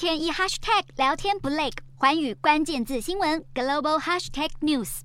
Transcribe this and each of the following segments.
天一 hashtag 聊天不累，环宇关键字新闻 global hashtag news。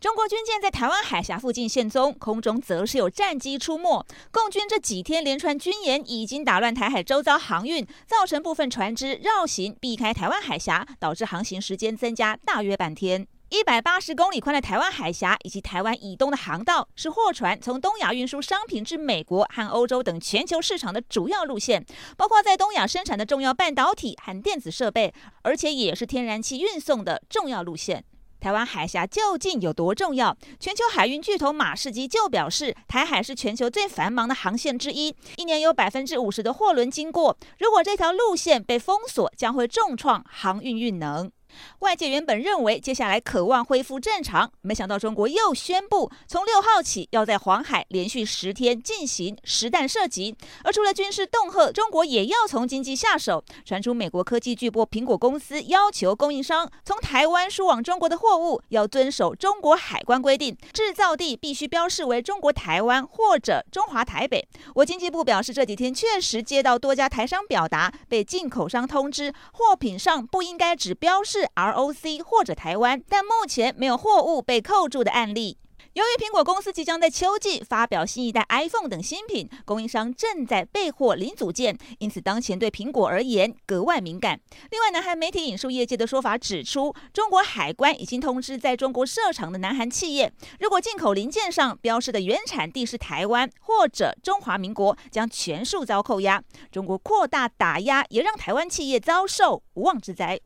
中国军舰在台湾海峡附近现踪，空中则是有战机出没。共军这几天连串军演已经打乱台海周遭航运，造成部分船只绕行避开台湾海峡，导致航行时间增加大约半天。一百八十公里宽的台湾海峡以及台湾以东的航道，是货船从东亚运输商品至美国和欧洲等全球市场的主要路线，包括在东亚生产的重要半导体和电子设备，而且也是天然气运送的重要路线。台湾海峡究竟有多重要？全球海运巨头马士基就表示，台海是全球最繁忙的航线之一，一年有百分之五十的货轮经过。如果这条路线被封锁，将会重创航运运能。外界原本认为接下来渴望恢复正常，没想到中国又宣布从六号起要在黄海连续十天进行实弹射击。而除了军事恫吓，中国也要从经济下手。传出美国科技巨擘苹果公司要求供应商从台湾输往中国的货物要遵守中国海关规定，制造地必须标示为中国台湾或者中华台北。我经济部表示，这几天确实接到多家台商表达，被进口商通知货品上不应该只标示。ROC 或者台湾，但目前没有货物被扣住的案例。由于苹果公司即将在秋季发表新一代 iPhone 等新品，供应商正在备货零组件，因此当前对苹果而言格外敏感。另外，南韩媒体引述业界的说法指出，中国海关已经通知在中国设厂的南韩企业，如果进口零件上标示的原产地是台湾或者中华民国，将全数遭扣押。中国扩大打压，也让台湾企业遭受无妄之灾。